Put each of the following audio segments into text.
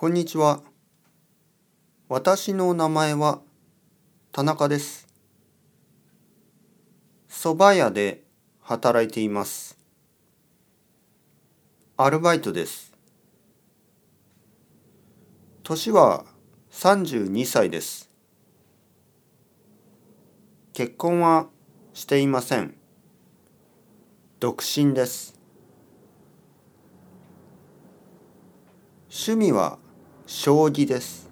こんにちは。私の名前は田中です。蕎麦屋で働いています。アルバイトです。年は32歳です。結婚はしていません。独身です。趣味は将棋です。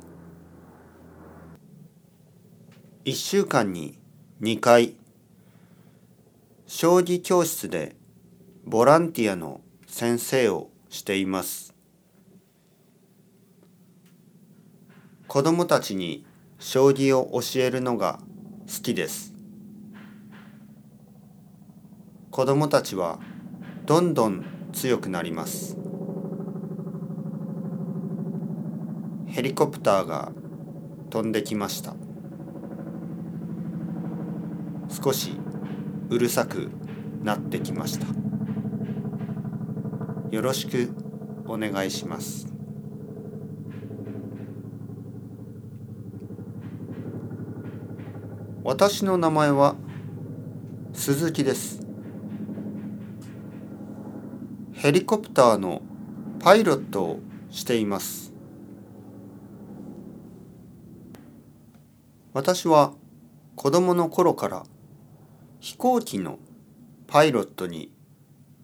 1週間に2回、将棋教室でボランティアの先生をしています。子供たちに将棋を教えるのが好きです。子供たちはどんどん強くなります。ヘリコプターが飛んできました。少しうるさくなってきました。よろしくお願いします。私の名前は鈴木です。ヘリコプターのパイロットをしています。私は子供の頃から飛行機のパイロットに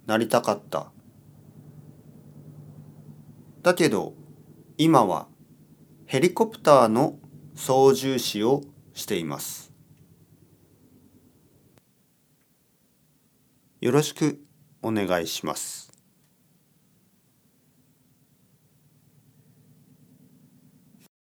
なりたかった。だけど今はヘリコプターの操縦士をしています。よろしくお願いします。